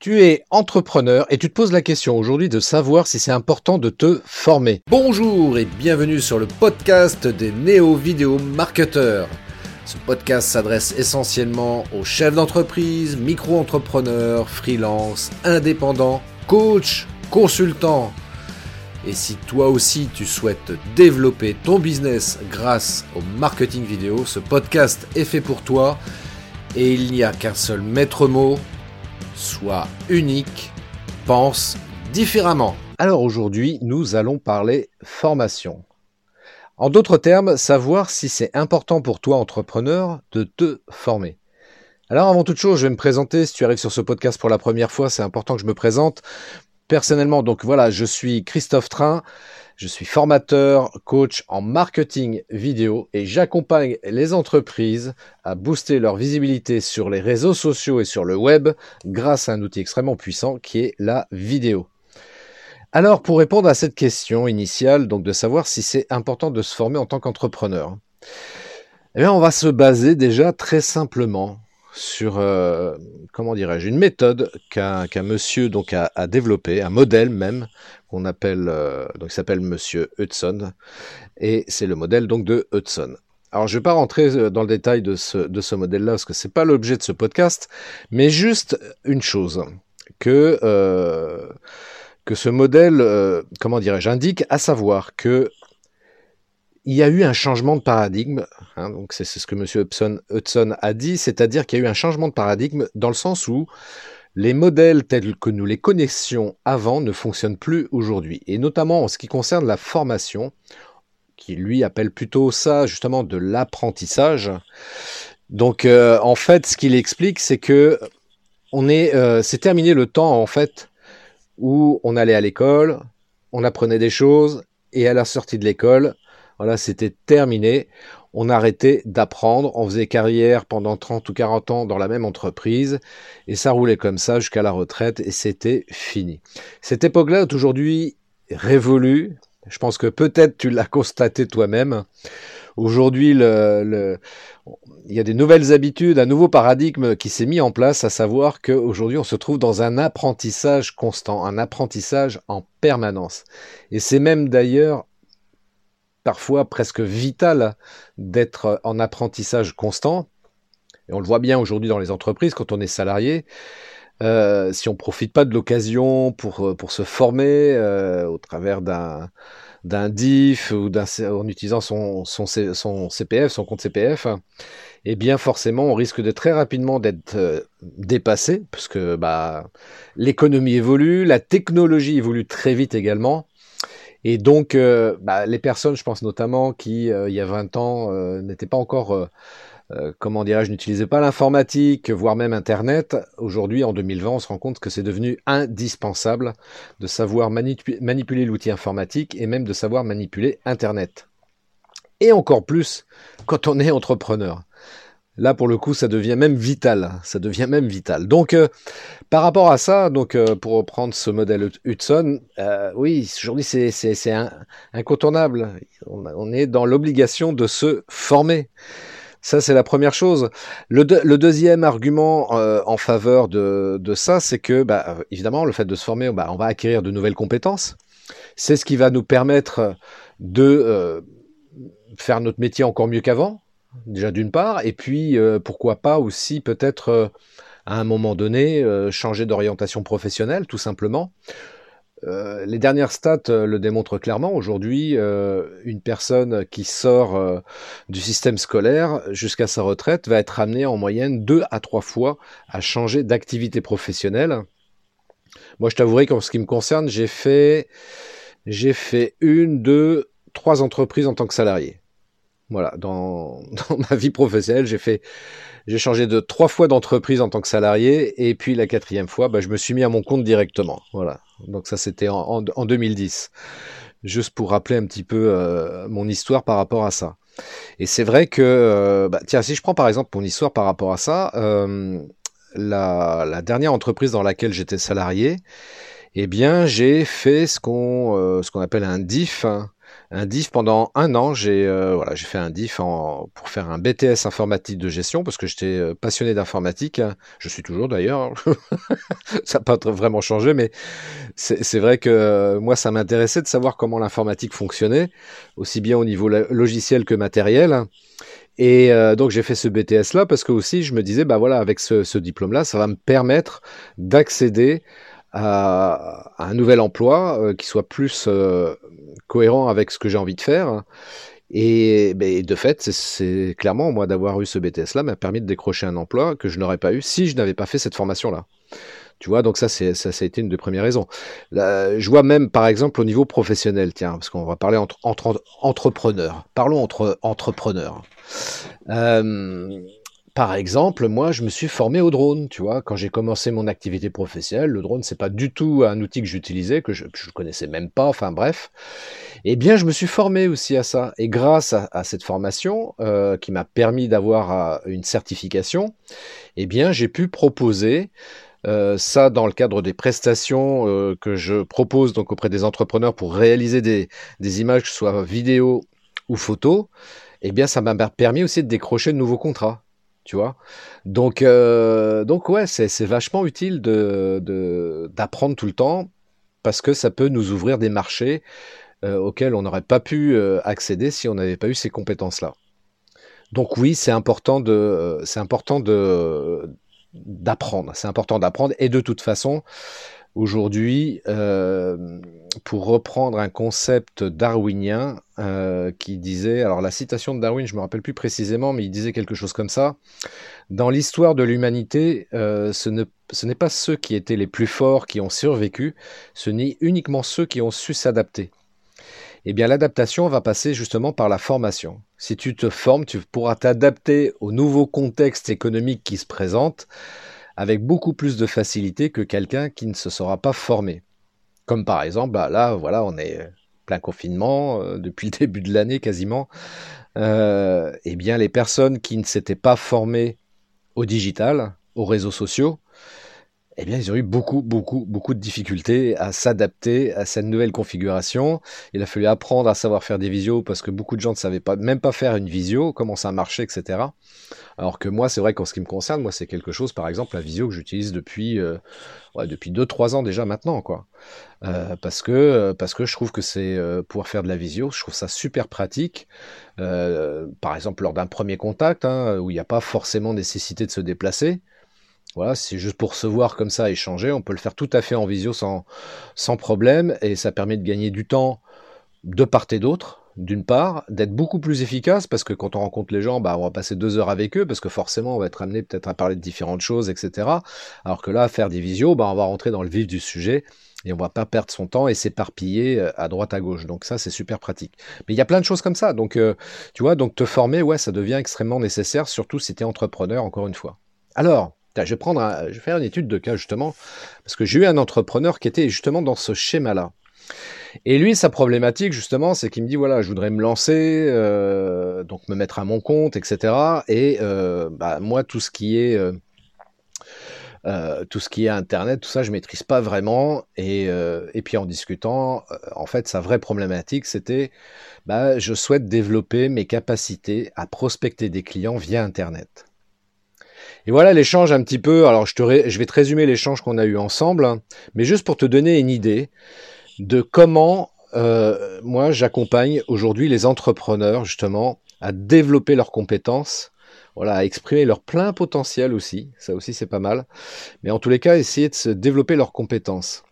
Tu es entrepreneur et tu te poses la question aujourd'hui de savoir si c'est important de te former. Bonjour et bienvenue sur le podcast des néo-vidéo marketeurs. Ce podcast s'adresse essentiellement aux chefs d'entreprise, micro-entrepreneurs, freelance, indépendants, coachs, consultants. Et si toi aussi tu souhaites développer ton business grâce au marketing vidéo, ce podcast est fait pour toi et il n'y a qu'un seul maître mot, Sois unique, pense différemment. Alors aujourd'hui, nous allons parler formation. En d'autres termes, savoir si c'est important pour toi, entrepreneur, de te former. Alors avant toute chose, je vais me présenter. Si tu arrives sur ce podcast pour la première fois, c'est important que je me présente. Personnellement, donc voilà, je suis Christophe Train. Je suis formateur, coach en marketing vidéo et j'accompagne les entreprises à booster leur visibilité sur les réseaux sociaux et sur le web grâce à un outil extrêmement puissant qui est la vidéo. Alors, pour répondre à cette question initiale, donc de savoir si c'est important de se former en tant qu'entrepreneur, eh bien, on va se baser déjà très simplement sur, euh, comment dirais-je, une méthode qu'un monsieur donc a, développé, un modèle même, qu'on appelle, euh, donc s'appelle Monsieur Hudson, et c'est le modèle donc de Hudson. Alors je ne vais pas rentrer euh, dans le détail de ce, de ce modèle-là, parce que c'est pas l'objet de ce podcast, mais juste une chose, que, que ce modèle, comment dirais-je, indique, à savoir que il y a eu un changement de paradigme, hein, c'est ce que M. Hudson, a dit, c'est-à-dire qu'il y a eu un changement de paradigme dans le sens où les modèles tels que nous les connaissions avant ne fonctionnent plus aujourd'hui, et notamment en ce qui concerne la formation, qui lui appelle plutôt ça justement de l'apprentissage. Donc euh, en fait, ce qu'il explique, c'est que euh, c'est terminé le temps en fait où on allait à l'école, on apprenait des choses, et à la sortie de l'école, voilà, c'était terminé. On arrêtait d'apprendre, on faisait carrière pendant 30 ou 40 ans dans la même entreprise, et ça roulait comme ça jusqu'à la retraite, et c'était fini. Cette époque-là est aujourd'hui révolue. Je pense que peut-être tu l'as constaté toi-même. Aujourd'hui, il y a des nouvelles habitudes, un nouveau paradigme qui s'est mis en place, à savoir qu'aujourd'hui, on se trouve dans un apprentissage constant, un apprentissage en permanence. Et c'est même d'ailleurs parfois presque vital d'être en apprentissage constant. Et on le voit bien aujourd'hui dans les entreprises quand on est salarié. Euh, si on profite pas de l'occasion pour, euh, pour se former euh, au travers d'un d'un DIF ou en utilisant son, son, son, CPF, son compte CPF, eh bien forcément on risque de très rapidement d'être dépassé parce que bah, l'économie évolue, la technologie évolue très vite également et donc, euh, bah, les personnes, je pense notamment, qui, euh, il y a 20 ans, euh, n'étaient pas encore, comment dirais-je, n'utilisaient pas l'informatique, voire même Internet, aujourd'hui, en 2020, on se rend compte que c'est devenu indispensable de savoir manipuler l'outil informatique et même de savoir manipuler Internet. Et encore plus quand on est entrepreneur. Là, pour le coup, ça devient même vital. Ça devient même vital. Donc, euh, par rapport à ça, donc euh, pour reprendre ce modèle Hudson, euh, oui, aujourd'hui, c'est incontournable. On, est dans l'obligation de se former. Ça, c'est la première chose. Le, deuxième argument en faveur de, ça, c'est que, bah, évidemment, le fait de se former, bah, on va acquérir de nouvelles compétences. C'est ce qui va nous permettre de faire notre métier encore mieux qu'avant déjà d'une part, et puis euh, pourquoi pas aussi peut-être euh, à un moment donné euh, changer d'orientation professionnelle, tout simplement. les dernières stats le démontrent clairement. Aujourd'hui, une personne qui sort du système scolaire jusqu'à sa retraite va être amenée en moyenne deux à trois fois à changer d'activité professionnelle. Moi, je t'avouerai qu'en ce qui me concerne, j'ai fait, j'ai fait une, deux, trois entreprises en tant que salarié. Voilà, dans, ma vie professionnelle, j'ai fait, j'ai changé de trois fois d'entreprise en tant que salarié, et puis la quatrième fois, bah, je me suis mis à mon compte directement. Voilà, donc ça c'était en, en, 2010. Juste pour rappeler un petit peu euh, mon histoire par rapport à ça. Et c'est vrai que, euh, bah, tiens, si je prends par exemple mon histoire par rapport à ça, euh, la, dernière entreprise dans laquelle j'étais salarié, eh bien, j'ai fait ce qu'on ce qu'on appelle un DIF, hein, un diff pendant un an. J'ai euh, voilà, j'ai fait un diff pour faire un BTS informatique de gestion parce que j'étais euh, passionné d'informatique. Je suis toujours d'ailleurs. ça n'a pas vraiment changé, mais c'est vrai que euh, moi, ça m'intéressait de savoir comment l'informatique fonctionnait, aussi bien au niveau logiciel que matériel. Et donc j'ai fait ce BTS là parce que aussi je me disais bah voilà avec ce, ce diplôme là ça va me permettre d'accéder à, un nouvel emploi euh, qui soit plus euh, cohérent avec ce que j'ai envie de faire. Et ben, de fait, c'est clairement, moi, d'avoir eu ce BTS-là m'a permis de décrocher un emploi que je n'aurais pas eu si je n'avais pas fait cette formation-là. Tu vois, donc ça, ça, ça a été une des premières raisons. je vois même, par exemple, au niveau professionnel, tiens, parce qu'on va parler entre, entre entrepreneurs. Parlons entre entrepreneurs. Euh, par exemple, moi, je me suis formé au drone, tu vois. Quand j'ai commencé mon activité professionnelle, le drone, c'est pas du tout un outil que j'utilisais, que je ne connaissais même pas, enfin bref. Eh bien, je me suis formé aussi à ça. Et grâce à, cette formation, euh, qui m'a permis d'avoir euh, une certification, eh bien, j'ai pu proposer euh, ça dans le cadre des prestations que je propose donc auprès des entrepreneurs pour réaliser des, des images, que ce soit vidéo ou photo, eh bien ça m'a permis aussi de décrocher de nouveaux contrats tu vois. Donc, euh, donc ouais, c'est vachement utile de d'apprendre tout le temps parce que ça peut nous ouvrir des marchés euh, auxquels on n'aurait pas pu euh, accéder si on n'avait pas eu ces compétences-là. Donc oui, c'est important de c'est important de d'apprendre, c'est important d'apprendre et de toute façon, aujourd'hui, euh, pour reprendre un concept darwinien euh, qui disait, alors la citation de Darwin, je me rappelle plus précisément, mais il disait quelque chose comme ça. Dans l'histoire de l'humanité, euh, ce n'est pas ceux qui étaient les plus forts qui ont survécu, ce n'est uniquement ceux qui ont su s'adapter. Eh bien, l'adaptation va passer justement par la formation. Si tu te formes, tu pourras t'adapter au nouveau contexte économique qui se présente avec beaucoup plus de facilité que quelqu'un qui ne se sera pas formé. Comme par exemple, bah là, voilà, on est plein confinement euh, depuis le début de l'année quasiment. Euh, eh bien, les personnes qui ne s'étaient pas formées au digital, aux réseaux sociaux, eh bien, ils ont eu beaucoup, beaucoup, beaucoup de difficultés à s'adapter à cette nouvelle configuration. Il a fallu apprendre à savoir faire des visios parce que beaucoup de gens ne savaient pas, même pas faire une visio, comment ça marchait, etc. Alors que moi, c'est vrai qu'en ce qui me concerne, moi, c'est quelque chose, par exemple, la visio que j'utilise depuis, euh, ouais, depuis 2-3 ans déjà maintenant, quoi. Euh, parce que euh, parce que je trouve que c'est pouvoir faire de la visio, je trouve ça super pratique. Par exemple, lors d'un premier contact, hein, où il n'y a pas forcément nécessité de se déplacer. Voilà, c'est juste pour se voir comme ça, échanger. On peut le faire tout à fait en visio sans, sans problème et ça permet de gagner du temps de part et d'autre. D'une part, d'être beaucoup plus efficace parce que quand on rencontre les gens, bah, on va passer deux heures avec eux parce que forcément on va être amené peut-être à parler de différentes choses, etc. Alors que là, faire des visios, bah, on va rentrer dans le vif du sujet et on va pas perdre son temps et s'éparpiller euh, à droite à gauche. Donc ça, c'est super pratique. Mais il y a plein de choses comme ça. Donc, euh, tu vois, donc te former, ouais, ça devient extrêmement nécessaire, surtout si tu es entrepreneur, encore une fois. Alors, je vais, faire une étude de cas justement, parce que j'ai eu un entrepreneur qui était justement dans ce schéma-là. Et lui, sa problématique justement, c'est qu'il me dit voilà, je voudrais me lancer, euh, donc me mettre à mon compte, etc. Et euh, bah, moi, tout ce qui est euh, tout ce qui est Internet, tout ça, je maîtrise pas vraiment. Et, et puis en discutant, en fait, sa vraie problématique, c'était, bah, je souhaite développer mes capacités à prospecter des clients via Internet. Et voilà l'échange un petit peu. Alors je, te je vais te résumer l'échange qu'on a eu ensemble, hein, mais juste pour te donner une idée de comment euh, moi j'accompagne aujourd'hui les entrepreneurs justement à développer leurs compétences, voilà, à exprimer leur plein potentiel aussi. Ça aussi c'est pas mal. Mais en tous les cas, essayer de se développer leurs compétences.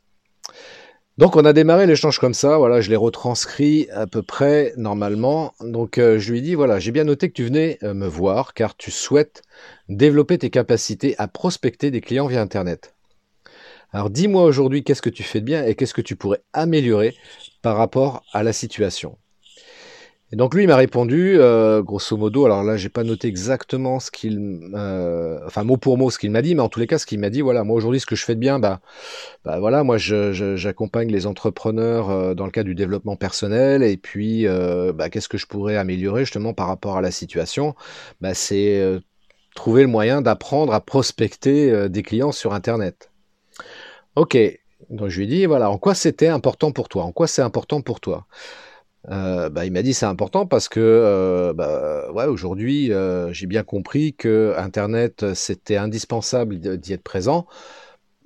Donc on a démarré l'échange comme ça, voilà, je l'ai retranscrit à peu près normalement. Donc euh, je lui ai dit, voilà, j'ai bien noté que tu venais euh, me voir car tu souhaites développer tes capacités à prospecter des clients via Internet. Alors dis-moi aujourd'hui qu'est-ce que tu fais de bien et qu'est-ce que tu pourrais améliorer par rapport à la situation? Et donc lui, il m'a répondu, euh, grosso modo, alors là, j'ai pas noté exactement ce qu'il, euh, enfin mot pour mot ce qu'il m'a dit, mais en tous les cas, ce qu'il m'a dit, voilà, moi aujourd'hui, ce que je fais de bien, bah, bah voilà, moi, j'accompagne les entrepreneurs euh, dans le cadre du développement personnel, et puis, bah, qu'est-ce que je pourrais améliorer justement par rapport à la situation? Bah, c'est trouver le moyen d'apprendre à prospecter des clients sur Internet. Ok, donc je lui ai dit, voilà, en quoi c'était important pour toi? En quoi c'est important pour toi? Euh, bah, il m'a dit c'est important parce que euh, bah, ouais, aujourd'hui euh, j'ai bien compris que Internet c'était indispensable d'y être présent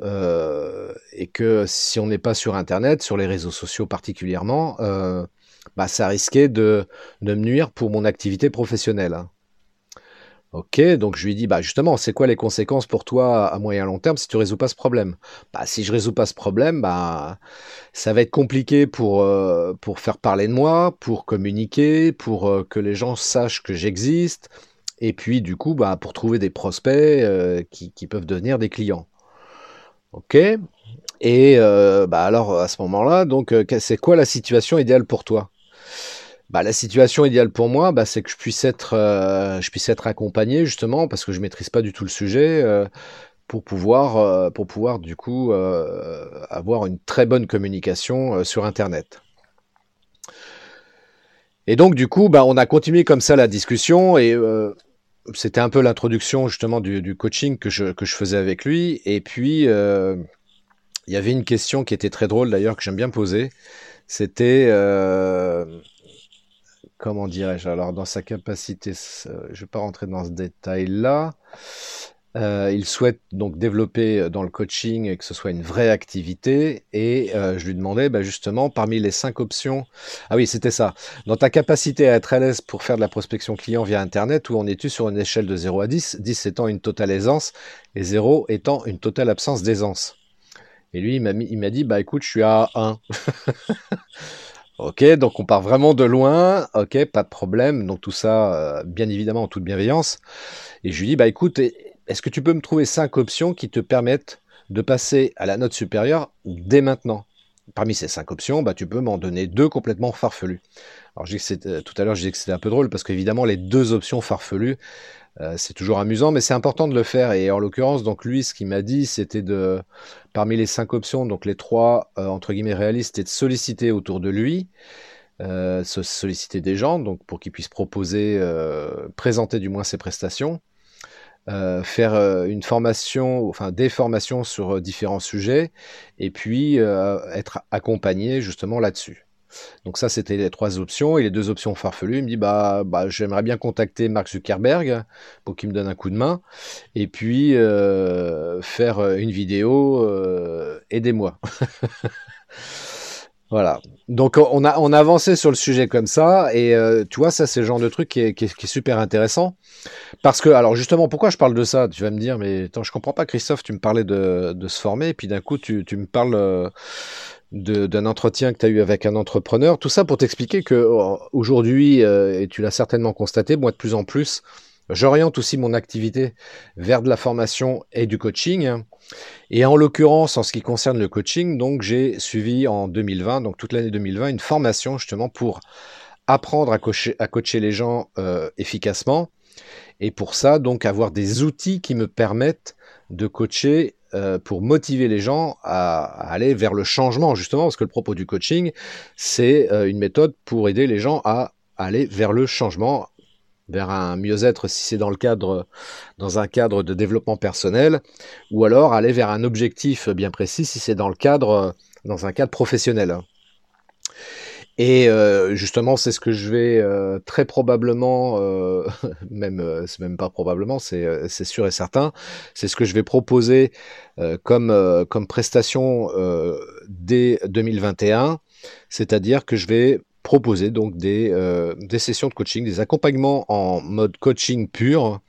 et que si on n'est pas sur Internet, sur les réseaux sociaux particulièrement, bah, ça risquait de, me nuire pour mon activité professionnelle. Hein. Ok, donc je lui dis, bah justement, c'est quoi les conséquences pour toi à moyen long terme si tu résous pas ce problème? Bah si je résous pas ce problème, bah ça va être compliqué pour euh, faire parler de moi, pour communiquer, pour euh, que les gens sachent que j'existe, et puis du coup, bah pour trouver des prospects euh, qui, qui peuvent devenir des clients. Ok? Et bah alors à ce moment-là, donc c'est quoi la situation idéale pour toi? Bah, la situation idéale pour moi, bah, c'est que je puisse être, euh, je puisse être accompagné justement parce que je maîtrise pas du tout le sujet euh, pour pouvoir, euh, pour pouvoir du coup avoir une très bonne communication sur Internet. Et donc du coup, bah, on a continué comme ça la discussion et c'était un peu l'introduction justement du, coaching que je faisais avec lui. Et puis il y avait une question qui était très drôle d'ailleurs que j'aime bien poser. C'était comment dirais-je Alors, dans sa capacité, je ne vais pas rentrer dans ce détail-là. Euh, il souhaite donc développer euh, dans le coaching et que ce soit une vraie activité. Et euh, je lui demandais bah, justement, parmi les cinq options, ah oui, c'était ça. Dans ta capacité à être à l'aise pour faire de la prospection client via Internet, où en es-tu sur une échelle de 0 à 10 10 étant une totale aisance et 0 étant une totale absence d'aisance. Et lui, il m'a dit, bah écoute, je suis à 1. Ok, donc on part vraiment de loin, ok, pas de problème, donc tout ça, euh, bien évidemment, en toute bienveillance. Et je lui dis, bah écoute, est-ce que tu peux me trouver cinq options qui te permettent de passer à la note supérieure dès maintenant? Parmi ces cinq options, bah, tu peux m'en donner deux complètement farfelues. Alors, que euh, tout à l'heure, je disais que c'était un peu drôle parce qu'évidemment, les deux options farfelues, euh, c'est toujours amusant, mais c'est important de le faire. Et en l'occurrence, donc lui, ce qu'il m'a dit, c'était de, parmi les cinq options, donc les trois euh, entre guillemets réalistes, c'était de solliciter autour de lui, euh, solliciter des gens, donc pour qu'ils puissent proposer, présenter du moins ses prestations, faire une formation, enfin des formations sur différents sujets, et puis être accompagné justement là-dessus. Donc ça, c'était les trois options. Et les deux options farfelues, il me dit, bah, bah j'aimerais bien contacter Mark Zuckerberg pour qu'il me donne un coup de main. Et puis, euh, faire euh, une vidéo, euh, aidez-moi. Voilà. Donc on a on avancé sur le sujet comme ça et tu vois ça c'est le genre de truc qui est, super intéressant parce que alors justement pourquoi je parle de ça? Tu vas me dire mais attends je comprends pas Christophe tu me parlais de, se former et puis d'un coup tu me parles d'un entretien que tu as eu avec un entrepreneur. Tout ça pour t'expliquer que oh, aujourd'hui, euh, et tu l'as certainement constaté, moi de plus en plus, j'oriente aussi mon activité vers de la formation et du coaching. Et en l'occurrence, en ce qui concerne le coaching, donc j'ai suivi en 2020, donc toute l'année 2020, une formation justement pour apprendre à, coacher, à coacher les gens euh, efficacement. Et pour ça, donc avoir des outils qui me permettent de coacher euh, pour motiver les gens à, aller vers le changement, justement, parce que le propos du coaching, c'est euh, une méthode pour aider les gens à aller vers le changement, vers un mieux-être si c'est dans le cadre, un cadre de développement personnel, ou alors aller vers un objectif bien précis si c'est dans dans un cadre professionnel. Et euh, justement, c'est ce que je vais euh, très probablement, euh, même c'est même pas probablement, c'est c'est sûr et certain, c'est ce que je vais proposer comme comme prestation dès 2021, c'est-à-dire que je vais proposer donc des des sessions de coaching, des accompagnements en mode coaching pur.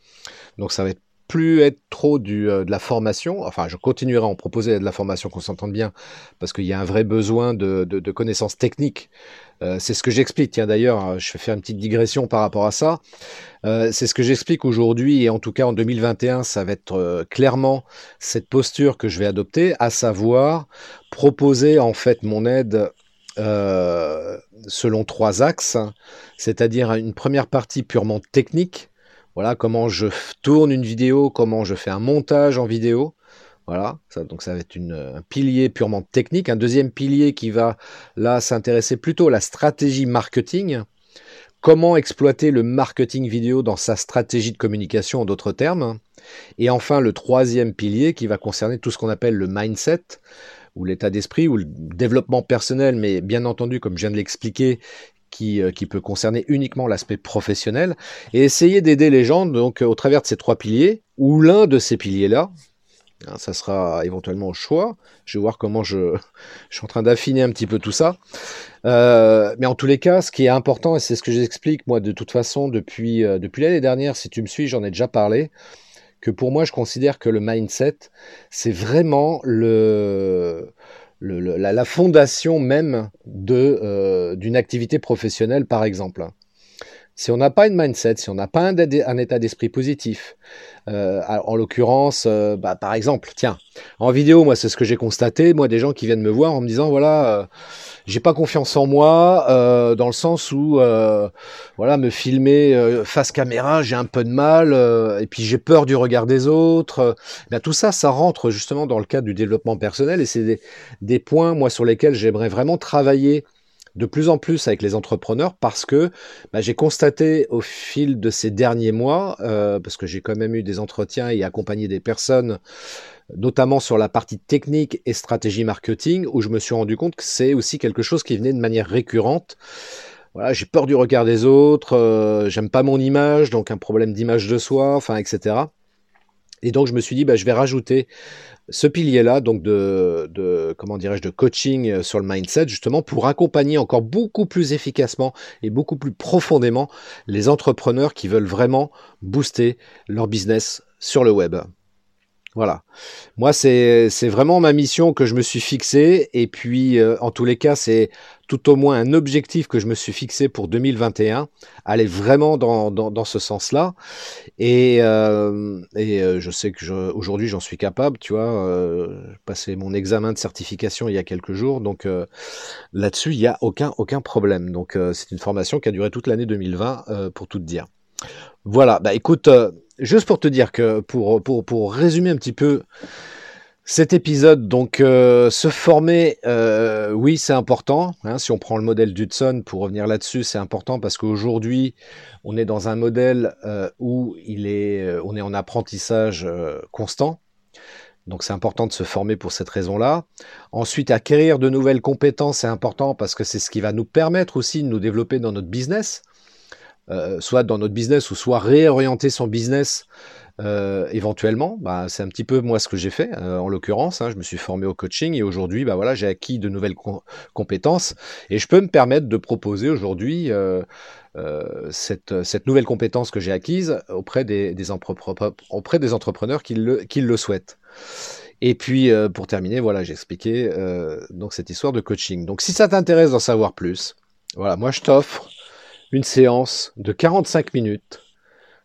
Donc ça va être plus être trop du, de la formation. Enfin, je continuerai à en proposer de la formation qu'on s'entende bien, parce qu'il y a un vrai besoin de, de, connaissances techniques. Euh, c'est ce que j'explique. Tiens, d'ailleurs, je vais faire une petite digression par rapport à ça. Euh, c'est ce que j'explique aujourd'hui, et en tout cas en 2021, ça va être euh, clairement cette posture que je vais adopter, à savoir proposer en fait mon aide selon trois axes, c'est-à-dire une première partie purement technique, voilà, comment je tourne une vidéo, comment je fais un montage en vidéo. Voilà, ça, donc ça va être un pilier purement technique. Un deuxième pilier qui va là s'intéresser plutôt à la stratégie marketing. Comment exploiter le marketing vidéo dans sa stratégie de communication en d'autres termes. Et enfin le troisième pilier qui va concerner tout ce qu'on appelle le mindset ou l'état d'esprit ou le développement personnel, mais bien entendu, comme je viens de l'expliquer, qui, qui peut concerner uniquement l'aspect professionnel et essayer d'aider les gens donc au travers de ces trois piliers ou l'un de ces piliers-là, Hein, ça sera éventuellement au choix. Je vais voir comment je, je suis en train d'affiner un petit peu tout ça. Euh, mais en tous les cas, ce qui est important, et c'est ce que j'explique moi de toute façon depuis, euh, depuis l'année dernière, si tu me suis, j'en ai déjà parlé, que pour moi, je considère que le mindset, c'est vraiment le, le, la, la, fondation même de euh, d'une activité professionnelle, par exemple. Si on n'a pas une mindset, si on n'a pas un, état d'esprit positif, euh, en l'occurrence, euh, bah, par exemple, tiens, en vidéo, moi, c'est ce que j'ai constaté, moi, des gens qui viennent me voir en me disant, voilà, euh, j'ai pas confiance en moi, euh, dans le sens où, voilà, me filmer face caméra, j'ai un peu de mal, et puis j'ai peur du regard des autres. Ben, tout ça, ça rentre justement dans le cadre du développement personnel, et c'est des, des points, moi, sur lesquels j'aimerais vraiment travailler de plus en plus avec les entrepreneurs parce que bah, j'ai constaté au fil de ces derniers mois, euh, parce que j'ai quand même eu des entretiens et accompagné des personnes, notamment sur la partie technique et stratégie marketing, où je me suis rendu compte que c'est aussi quelque chose qui venait de manière récurrente. Voilà, j'ai peur du regard des autres, euh, j'aime pas mon image, donc un problème d'image de soi, enfin, etc. Et donc je me suis dit, bah, je vais rajouter ce pilier-là, donc de, de comment dirais-je, de coaching euh, sur le mindset, justement pour accompagner encore beaucoup plus efficacement et beaucoup plus profondément les entrepreneurs qui veulent vraiment booster leur business sur le web. Voilà. Moi, c'est vraiment ma mission que je me suis fixée. Et puis, euh, en tous les cas, c'est tout au moins un objectif que je me suis fixé pour 2021, aller vraiment dans, ce sens-là. Et, euh, euh, je sais que aujourd'hui, j'en suis capable. Tu vois, passé mon examen de certification il y a quelques jours. Donc, là-dessus, il n'y a aucun, aucun problème. Donc, c'est une formation qui a duré toute l'année 2020, pour tout dire. Voilà. Bah, écoute juste pour te dire que pour, résumer un petit peu cet épisode, donc euh, se former, euh, oui, c'est important. Hein, si on prend le modèle d'Hudson, pour revenir là-dessus, c'est important parce qu'aujourd'hui, on est dans un modèle euh, où il est, on est en apprentissage constant. Donc c'est important de se former pour cette raison-là. Ensuite, acquérir de nouvelles compétences, c'est important parce que c'est ce qui va nous permettre aussi de nous développer dans notre business. Euh, soit dans notre business ou soit réorienter son business euh, éventuellement. Bah, c'est un petit peu moi ce que j'ai fait euh, en l'occurrence. Hein, je me suis formé au coaching et aujourd'hui, bah voilà, j'ai acquis de nouvelles compétences et je peux me permettre de proposer aujourd'hui cette, cette, nouvelle compétence que j'ai acquise auprès des, des, auprès des entrepreneurs qui le, qui le souhaitent. Et puis pour terminer, voilà, j'ai expliqué donc cette histoire de coaching. Donc si ça t'intéresse d'en savoir plus, voilà, moi je t'offre une séance de 45 minutes.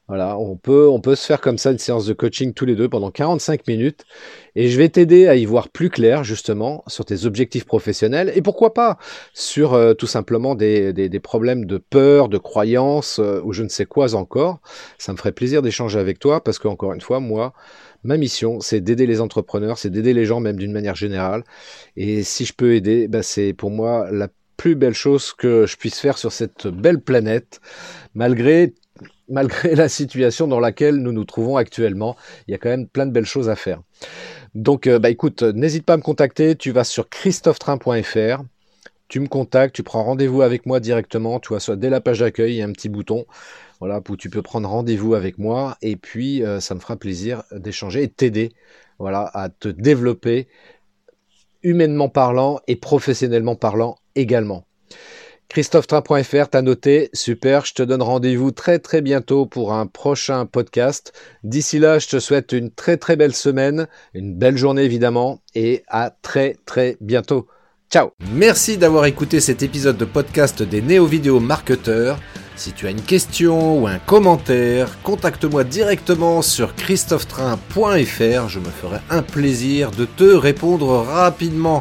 Voilà, on peut, on peut se faire comme ça une séance de coaching tous les deux pendant 45 minutes et je vais t'aider à y voir plus clair justement sur tes objectifs professionnels et pourquoi pas sur euh, tout simplement des, des, problèmes de peur, de croyance euh, ou je ne sais quoi encore. Ça me ferait plaisir d'échanger avec toi parce que encore une fois, moi, ma mission, c'est d'aider les entrepreneurs, c'est d'aider les gens même d'une manière générale. Et si je peux aider, bah, c'est pour moi la plus belle chose que je puisse faire sur cette belle planète, malgré malgré la situation dans laquelle nous nous trouvons actuellement. Il y a quand même plein de belles choses à faire. Donc, euh, bah écoute, n'hésite pas à me contacter. Tu vas sur christophetrain.fr. Tu me contactes, tu prends rendez-vous avec moi directement. Tu vois, soit dès la page d'accueil, il y a un petit bouton. Voilà, où tu peux prendre rendez-vous avec moi. Et puis, euh, ça me fera plaisir d'échanger et de t'aider. Voilà, à te développer humainement parlant et professionnellement parlant également. ChristopheTrain.fr, t'as noté, super, je te donne rendez-vous très très bientôt pour un prochain podcast. D'ici là, je te souhaite une très très belle semaine, une belle journée évidemment, et à très très bientôt. Ciao Merci d'avoir écouté cet épisode de podcast des néo-vidéo marketeurs. Si tu as une question ou un commentaire, contacte-moi directement sur christophetrain.fr, je me ferai un plaisir de te répondre rapidement.